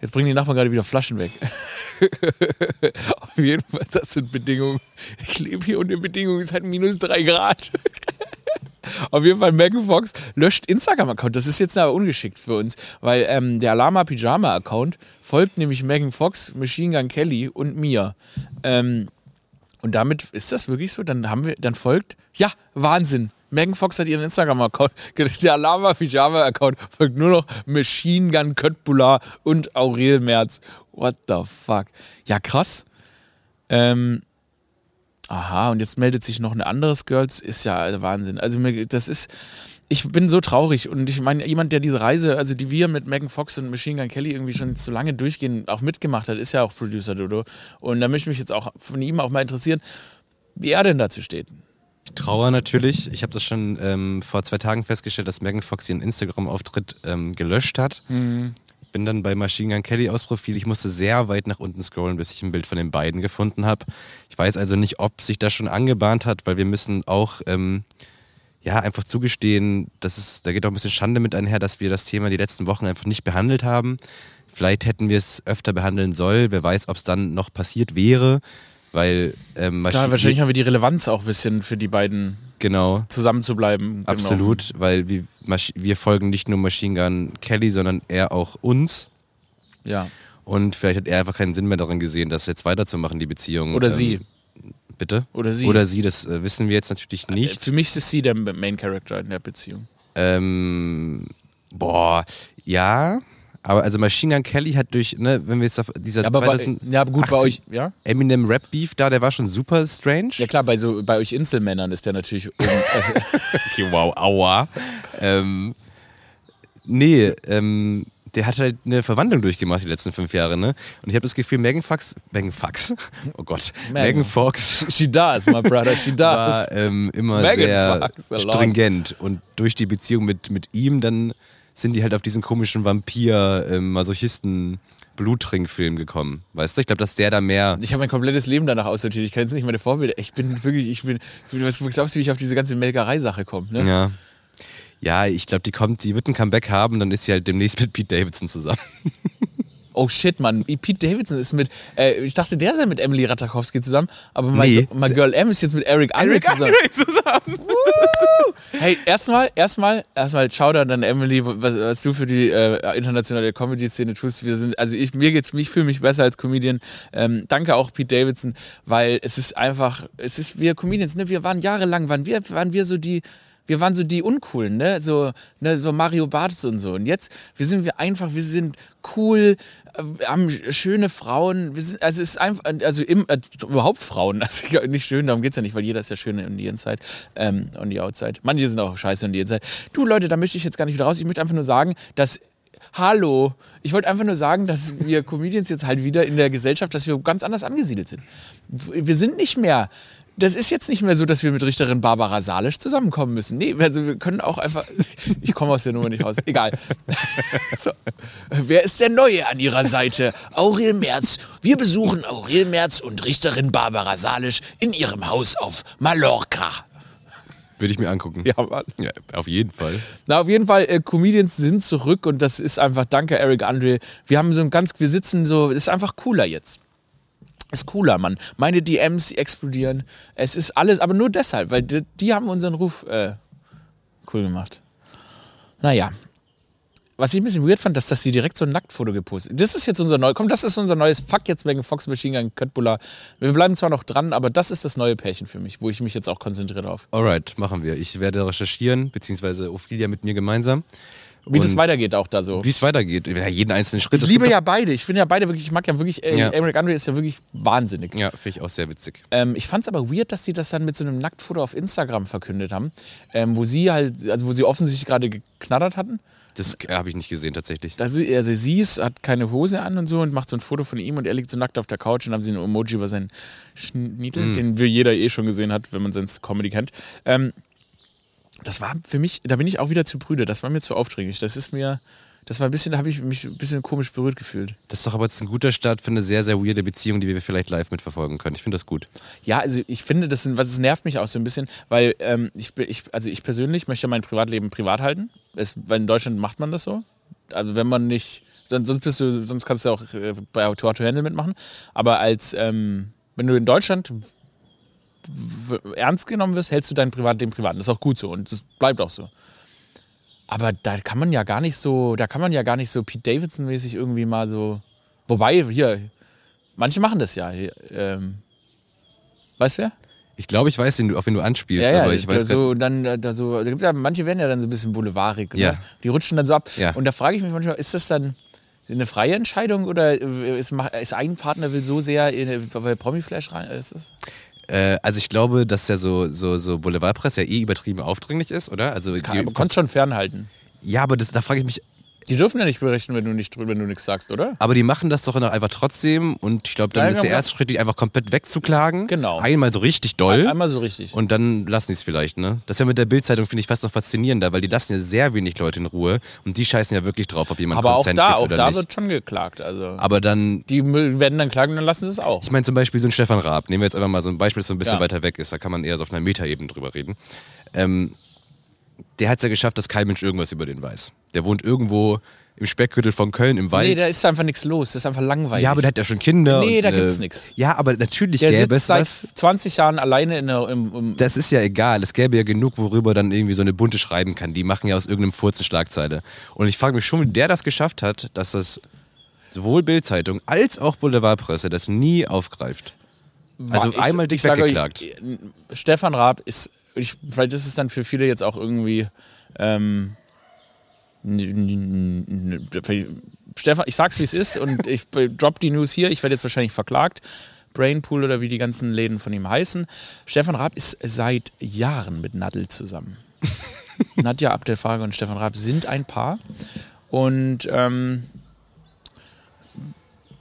Jetzt bringen die Nachbarn gerade wieder Flaschen weg. Auf jeden Fall, das sind Bedingungen. Ich lebe hier unter Bedingungen seit minus drei Grad. Auf jeden Fall, Megan Fox löscht Instagram-Account. Das ist jetzt aber ungeschickt für uns, weil ähm, der Lama Pyjama-Account folgt nämlich Megan Fox, Machine Gun Kelly und mir. Ähm, und damit ist das wirklich so. Dann haben wir, dann folgt, ja, Wahnsinn. Megan Fox hat ihren Instagram-Account, der Lama Pyjama-Account folgt nur noch Machine Gun Köttbullar und Aurel Merz. What the fuck? Ja, krass. Ähm, aha, und jetzt meldet sich noch ein anderes Girls. Ist ja Wahnsinn. Also, das ist, ich bin so traurig und ich meine, jemand, der diese Reise, also die wir mit Megan Fox und Machine Gun Kelly irgendwie schon so lange durchgehen, auch mitgemacht hat, ist ja auch Producer Dodo. Und da möchte ich mich jetzt auch von ihm auch mal interessieren, wie er denn dazu steht. Ich trauere natürlich. Ich habe das schon ähm, vor zwei Tagen festgestellt, dass Megan Fox ihren Instagram-Auftritt ähm, gelöscht hat. Mhm. Bin dann bei Machine Gun Kelly aus Profil. Ich musste sehr weit nach unten scrollen, bis ich ein Bild von den beiden gefunden habe. Ich weiß also nicht, ob sich das schon angebahnt hat, weil wir müssen auch ähm, ja, einfach zugestehen, dass es, da geht auch ein bisschen Schande mit einher, dass wir das Thema die letzten Wochen einfach nicht behandelt haben. Vielleicht hätten wir es öfter behandeln sollen. Wer weiß, ob es dann noch passiert wäre. Weil ähm, Klar, wahrscheinlich haben wir die Relevanz auch ein bisschen für die beiden genau. zusammenzubleiben. Absolut, genau. weil wir, wir folgen nicht nur Machine Gun Kelly, sondern er auch uns. Ja. Und vielleicht hat er einfach keinen Sinn mehr darin gesehen, das jetzt weiterzumachen, die Beziehung. Oder ähm, sie. Bitte? Oder sie. Oder sie, das äh, wissen wir jetzt natürlich äh, nicht. Für mich ist sie der Main Character in der Beziehung. Ähm, boah, ja. Aber also Machine Gun Kelly hat durch, ne, wenn wir jetzt auf dieser ja, aber bei, ja, gut, bei euch, ja? Eminem Rap Beef da, der war schon super strange. Ja klar, bei so bei euch Inselmännern ist der natürlich. okay, wow, aua. ähm, nee, ähm, der hat halt eine Verwandlung durchgemacht die letzten fünf Jahre, ne? Und ich habe das Gefühl, Megan Fox, Megan Fox, oh Gott, Megan, Megan Fox, she does, my brother, she does, war ähm, immer Megan sehr Fox, stringent und durch die Beziehung mit, mit ihm dann sind die halt auf diesen komischen Vampir-Masochisten. Ähm, gekommen. Weißt du, ich glaube, dass der da mehr. Ich habe mein komplettes Leben danach aussortiert. Ich kann jetzt nicht meine Vorbilder. Ich bin wirklich, ich bin, was glaubst du, wie ich auf diese ganze Melkerei-Sache komme? Ne? Ja. Ja, ich glaube, die kommt, die wird ein Comeback haben, dann ist sie halt demnächst mit Pete Davidson zusammen. Oh shit, Mann. Pete Davidson ist mit, äh, ich dachte, der sei mit Emily Ratajkowski zusammen, aber mein, Nee. mein Girl M ist jetzt mit Eric Andre Eric zusammen. Andre zusammen. Hey, erstmal, erstmal, erstmal Shoutout an Emily, was, was du für die äh, internationale Comedy-Szene tust. Wir sind, also ich, mir geht's, ich fühle mich besser als Comedian. Ähm, danke auch Pete Davidson, weil es ist einfach, es ist, wir Comedians, ne, wir waren jahrelang, waren wir, waren wir so die, wir waren so die Uncoolen, ne? So, ne, so Mario Barth und so. Und jetzt, wir sind wir einfach, wir sind cool, äh, haben schöne Frauen. Sind, also es ist einfach, also im, äh, überhaupt Frauen, also nicht schön, darum geht es ja nicht, weil jeder ist ja schön on the inside, ähm, the outside. Manche sind auch scheiße on the inside. Du Leute, da möchte ich jetzt gar nicht wieder raus. Ich möchte einfach nur sagen, dass Hallo. Ich wollte einfach nur sagen, dass wir Comedians jetzt halt wieder in der Gesellschaft, dass wir ganz anders angesiedelt sind. Wir sind nicht mehr. Das ist jetzt nicht mehr so, dass wir mit Richterin Barbara Salisch zusammenkommen müssen. Nee, also wir können auch einfach. Ich komme aus der Nummer nicht raus. Egal. So. Wer ist der Neue an ihrer Seite? Aurel Merz. Wir besuchen Aurel Merz und Richterin Barbara Salisch in ihrem Haus auf Mallorca. Würde ich mir angucken. Ja, Mann. Ja, auf jeden Fall. Na, auf jeden Fall, äh, Comedians sind zurück und das ist einfach, danke Eric Andre. Wir haben so ein ganz, wir sitzen so, es ist einfach cooler jetzt. Ist cooler, Mann. Meine DMs die explodieren. Es ist alles, aber nur deshalb, weil die, die haben unseren Ruf äh, cool gemacht. Naja. Was ich ein bisschen weird fand, dass, dass sie direkt so ein Nacktfoto gepostet Das ist jetzt unser neues, komm, das ist unser neues Fuck jetzt wegen Fox Machine Gun Köttbullar. Wir bleiben zwar noch dran, aber das ist das neue Pärchen für mich, wo ich mich jetzt auch konzentriere drauf. Alright, machen wir. Ich werde recherchieren, beziehungsweise Ophelia mit mir gemeinsam. Wie das Und weitergeht auch da so. Wie es weitergeht. Ja, jeden einzelnen Schritt. Ich liebe ja beide. Ich finde ja beide wirklich, ich mag ja wirklich, äh, Ja. Eric Andre ist ja wirklich wahnsinnig. Ja, finde ich auch sehr witzig. Ähm, ich fand es aber weird, dass sie das dann mit so einem Nacktfoto auf Instagram verkündet haben, ähm, wo sie halt, also wo sie offensichtlich gerade geknattert hatten. Das habe ich nicht gesehen, tatsächlich. Da sie, also sie ist, hat keine Hose an und so und macht so ein Foto von ihm und er liegt so nackt auf der Couch und haben sie ein Emoji über seinen Schnietel, den wir jeder eh schon gesehen hat, wenn man sonst Comedy kennt. Ähm, das war für mich, da bin ich auch wieder zu prüde, das war mir zu aufdringlich. Das ist mir, das war ein bisschen, da habe ich mich ein bisschen komisch berührt gefühlt. Das ist doch aber jetzt ein guter Start für eine sehr, sehr weirde Beziehung, die wir vielleicht live mitverfolgen können. Ich finde das gut. Ja, also ich finde, das, sind, was, es nervt mich auch so ein bisschen, weil ähm, ich, ich, also ich persönlich möchte mein Privatleben privat halten. Es, weil in Deutschland macht man das so. Also wenn man nicht, sonst, bist du, sonst kannst du auch äh, bei Tour to Handle mitmachen. Aber als ähm, wenn du in Deutschland ernst genommen wirst, hältst du dein privat. Das ist auch gut so und das bleibt auch so. Aber da kann man ja gar nicht so, da kann man ja gar nicht so Pete Davidson-mäßig irgendwie mal so. Wobei, hier, manche machen das ja. Ähm, weißt wer? Ich glaube, ich weiß, auf wen du anspielst, Ja, ja, aber ich da weiß grad- so, dann, da- da so, da gibt's ja, manche werden ja dann so ein bisschen boulevardig. Ja. Ne? Die rutschen dann so ab. Ja. Und da frage ich mich manchmal, ist das dann eine freie Entscheidung oder ist, ma- ist ein Partner will so sehr in, bei Promiflash rein? Ist das? Äh, also ich glaube, dass ja so, so, so Boulevardpresse ja eh übertrieben aufdringlich ist, oder? Also Kann, die, aber kannst schon fernhalten. ja, aber das, da frage ich mich, Die dürfen ja nicht berichten, wenn du nicht wenn du nichts sagst, oder? aber die machen das doch einfach trotzdem und ich glaube, dann Ja, ist der erste Schritt, die einfach komplett wegzuklagen. Genau. Einmal so richtig doll. Einmal so richtig. Und dann lassen die es vielleicht, ne? Das ist ja mit der Bildzeitung, finde ich, fast noch faszinierender, weil die lassen ja sehr wenig Leute in Ruhe und die scheißen ja wirklich drauf, ob jemand aber auch Consent da, gibt auch oder da nicht. wird schon geklagt. Also aber dann, die werden dann klagen, dann lassen sie es auch. ich meine zum Beispiel so ein Stefan Raab, nehmen wir jetzt einfach mal so ein Beispiel, das so ein bisschen Ja. weiter weg ist, da kann man eher so auf einer Metaebene drüber reden. Ähm, der hat es ja geschafft, dass kein Mensch irgendwas über den weiß. Der wohnt irgendwo im Speckgürtel von Köln im Wald. Nee, da ist einfach nichts los. Das ist einfach langweilig. ja, aber der hat ja schon Kinder. Nee, und, da äh, gibt's nix. Ja, aber natürlich der gäbe sitzt es seit was. 20 Jahren alleine in der, im, im Das ist ja egal. Es gäbe ja genug, worüber dann irgendwie so eine bunte schreiben kann. Die machen ja aus irgendeinem Furzen Schlagzeile. Und ich frage mich schon, wie der das geschafft hat, dass das sowohl Bildzeitung als auch Boulevardpresse das nie aufgreift. Also Ich- einmal dick ich weggeklagt. Euch, Stefan Raab ist, ich, vielleicht ist es dann für viele jetzt auch irgendwie. Ähm, Stefan, ich sag's wie es ist und ich drop die News hier. Ich werde jetzt wahrscheinlich verklagt. Brainpool oder wie die ganzen Läden von ihm heißen. Stefan Raab ist seit Jahren mit Nadel zusammen. Nadja Abdelfarge und Stefan Raab sind ein Paar. Und ähm,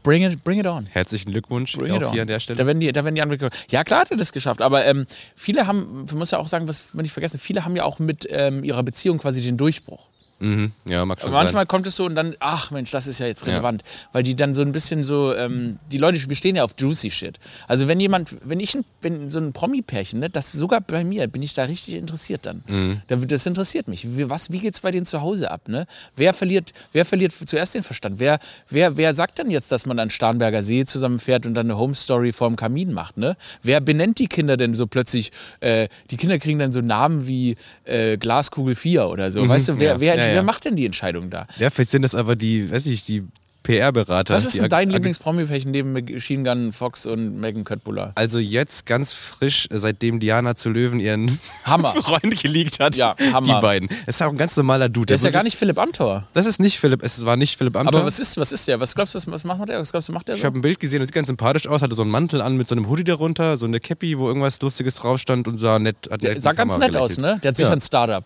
bring, it, bring it on. Herzlichen Glückwunsch Bring auch hier an der Da Stelle. werden die, da werden die Anwälte. Ja, klar hat er das geschafft. Aber ähm, viele haben, man muss ja auch sagen, was wir nicht vergessen, viele haben ja auch mit ähm, ihrer Beziehung quasi den Durchbruch. Mhm. Ja, mag schon Aber manchmal sein. kommt es so und dann, ach Mensch, das ist ja jetzt relevant. Weil die dann so ein bisschen so, ähm, die Leute bestehen ja auf juicy Shit. Also wenn jemand, wenn ich, wenn so ein Promi-Pärchen, ne, das sogar bei mir, bin ich da richtig interessiert dann. Mhm. Da- Das interessiert mich. Wie, was, wie geht's bei denen zu Hause ab? Ne? Wer, verliert, wer verliert zuerst den Verstand? Wer, wer, wer sagt dann jetzt, dass man an Starnberger See zusammenfährt und dann eine Home-Story vorm Kamin macht? Ne? Wer benennt die Kinder denn so plötzlich? Äh, die Kinder kriegen dann so Namen wie äh, Glaskugel 4 oder so. Weißt du, wer, Mhm. ja. wer, Ja, ja. wer macht denn die Entscheidung da? Ja, vielleicht sind das aber die, weiß ich, die PR-Berater. Was ist denn dein Lieblings-Promi-Pärchen neben Machine Gun Fox und Megan Köttbullar? Also jetzt ganz frisch, äh, seitdem Diana zu Löwen ihren Hammer. Freund geleakt hat. Ja, Hammer. Die beiden. Es ist auch ein ganz normaler Dude. Der ist ja gar nicht Philipp Amthor. Das ist nicht Philipp, es war nicht Philipp Amthor. Aber was ist, was ist der? Was glaubst du, was, was macht der? Was glaubst du, macht der Ich so? habe ein Bild gesehen, das sieht ganz sympathisch aus, hatte so einen Mantel an mit so einem Hoodie darunter, so eine Cappy, wo irgendwas Lustiges drauf stand und sah nett. Hat nett sah ganz Kamera nett aus, gelächelt. ne? Der hat sicher Ja. ein Startup.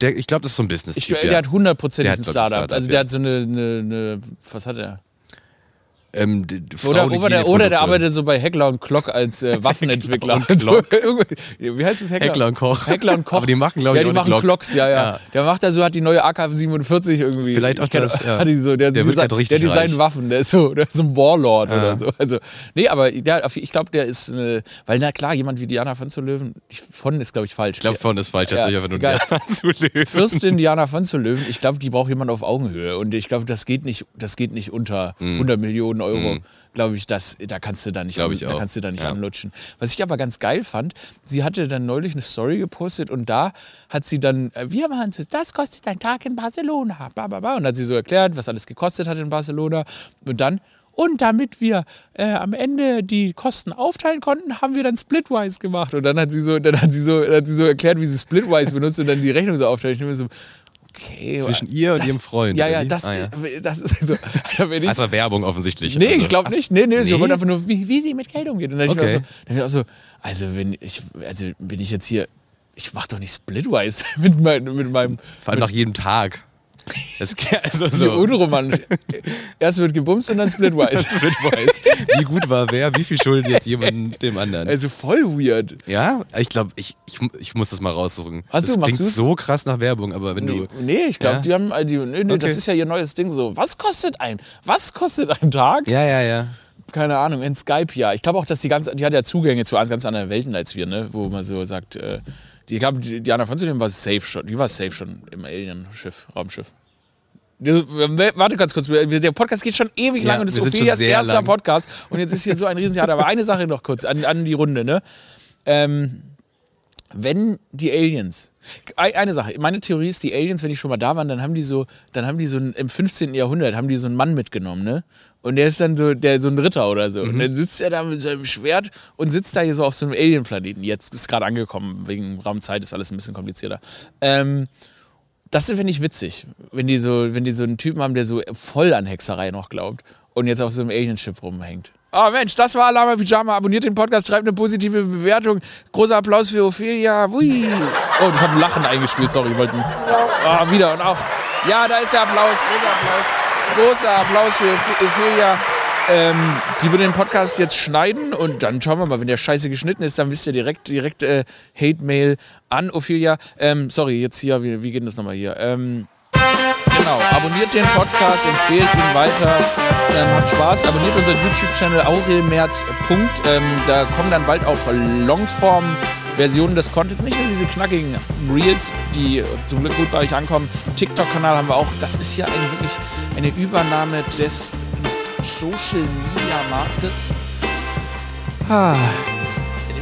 Der, ich glaube, das ist so ein business Ich, typ der ja. hat hundertprozentig Der ein Startup. Startup, Also der ja. hat so eine, eine, eine was hat er? Ähm, d- d- Oder, oder, der, oder der arbeitet so bei Heckler und Klock als äh, Waffenentwickler. und Klock. Wie heißt das Heckler? Heckler und Koch. Heckler und Koch. Aber die machen, glaube ja, ich, die auch machen Glock. Klocks, ja, ja, Ja. Der macht da so, hat die neue AK-47 irgendwie. Vielleicht auch das, ja. Hat die so, der, Der wird design, grad richtig der designt reich. Waffen, der ist so, der ist so ein Warlord Ja. oder so. Also, nee, aber der, ich glaube, der ist, äh, weil na klar, jemand wie Diana von zu Löwen, ich- von ist, glaube ich, falsch. Ich glaube, von ist falsch, das Ja, ist nur egal. Diana zu Löwen. Fürstin Diana von zu Löwen, ich glaube, die braucht jemand auf Augenhöhe. Und ich glaube, das geht nicht, das geht nicht unter Mhm. 100 Millionen Euro. Glaube ich, das, da kannst du da nicht, an, ich da kannst du da nicht Ja. anlutschen. Was ich aber ganz geil fand, sie hatte dann neulich eine Story gepostet und da hat sie dann, äh, wir machen so, das kostet ein Tag in Barcelona. Bla, bla, bla. Und hat sie so erklärt, was alles gekostet hat in Barcelona. Und dann, und damit wir äh, am Ende die Kosten aufteilen konnten, haben wir dann Splitwise gemacht. Und dann hat sie so, dann hat sie so, hat sie so erklärt, wie sie Splitwise benutzt und dann die Rechnung so aufteilt. Ich so, okay. Zwischen ihr und das, ihrem Freund, Ja, ja, das, Ah, ja. das ist so. War Werbung offensichtlich. Nee, also. ich glaube nicht. Nee, nee, sie Nee? wollte einfach nur, wie, wie sie mit Geld umgeht. Und dann okay. Ich so, dann ich auch so, also wenn ich, also bin ich jetzt hier, ich mach doch nicht Splitwise mit, mein, mit meinem. Vor allem nach jedem Tag. Das, also So. so. unromantisch. Erst wird gebumst und dann Splitwise. Splitwise. Wie gut war wer? Wie viel schuldet jetzt jemand dem anderen? Also voll weird. ja, ich glaube, ich, ich, ich muss das mal raussuchen. Ach so, das klingt du's? so krass nach Werbung, aber wenn Nee, du. nee ich glaube, Ja? die haben, die, nee, nee, das Okay. ist ja ihr neues Ding so. Was kostet ein, was kostet ein Tag? Ja, ja, ja. keine Ahnung, in Skype ja. Ich glaube auch, dass die ganz, die hat ja Zugänge zu ganz anderen Welten als wir, ne? Wo man so sagt, äh, die, ich glaube, die- Diana von Zudem war safe schon, die war safe schon im Alien-Schiff, Raumschiff. Die- Warte ganz kurz, der Podcast geht schon ewig Ja, lang und es ist Ophelias erster lang. Podcast und jetzt ist hier so ein Riesentheater. Aber eine Sache noch kurz an, an die Runde, ne? Ähm, wenn die Aliens, ei- eine Sache, meine Theorie ist, die Aliens, wenn die schon mal da waren, dann haben die so, dann haben die so ein, im 15. Jahrhundert haben die so einen Mann mitgenommen, ne? Und der ist dann so, der so ein Ritter oder so. Und dann sitzt er da mit seinem Schwert und sitzt da hier so auf so einem Alien-Planeten. Jetzt ist gerade angekommen, wegen Raumzeit ist alles ein bisschen komplizierter. Ähm, das finde ich witzig, wenn die so, wenn die so einen Typen haben, der so voll an Hexerei noch glaubt und jetzt auf so einem Alien-Schiff rumhängt. Oh Mensch, das war Alama Pyjama. Abonniert den Podcast, schreibt eine positive Bewertung. Großer Applaus für Ophelia. Hui. Oh, ich habe ein Lachen eingespielt, sorry, ich wollte. Oh, wieder und auch. Ja, da ist der Applaus, großer Applaus. Großer Applaus für Oph- Ophelia. Ähm, die wird den Podcast jetzt schneiden und dann schauen wir mal, wenn der scheiße geschnitten ist, dann wisst ihr direkt, direkt äh, Hate-Mail an Ophelia. Ähm, sorry, jetzt hier, wie, wie geht das nochmal hier? Ähm, Genau, abonniert den Podcast, empfehlt ihn weiter, ähm, habt Spaß, abonniert unseren YouTube-Channel Aurelmerz. Ähm, da kommen dann bald auch Longform-Versionen des Contents, nicht nur diese knackigen Reels, die zum Glück gut bei euch ankommen. TikTok-Kanal haben wir auch. Das ist ja eine, wirklich eine Übernahme des Social-Media-Marktes. Ah.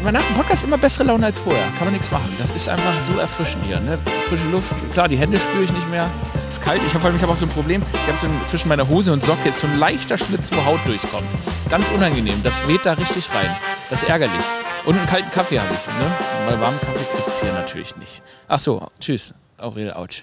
Man hat im Podcast immer bessere Laune als vorher. Kann man nichts machen. Das ist einfach so erfrischend hier. Ne? Frische Luft. Klar, die Hände spüre ich nicht mehr. Ist kalt. Ich habe ich hab auch so ein Problem. Ich habe so ein, zwischen meiner Hose und Socke ist so ein leichter Schlitz, wo Haut durchkommt. Ganz unangenehm. Das weht da richtig rein. Das ist ärgerlich. Und einen kalten Kaffee habe ich. Ne? Weil warmen Kaffee kriegt es hier natürlich nicht. Ach so. Tschüss. Aurel, ouch.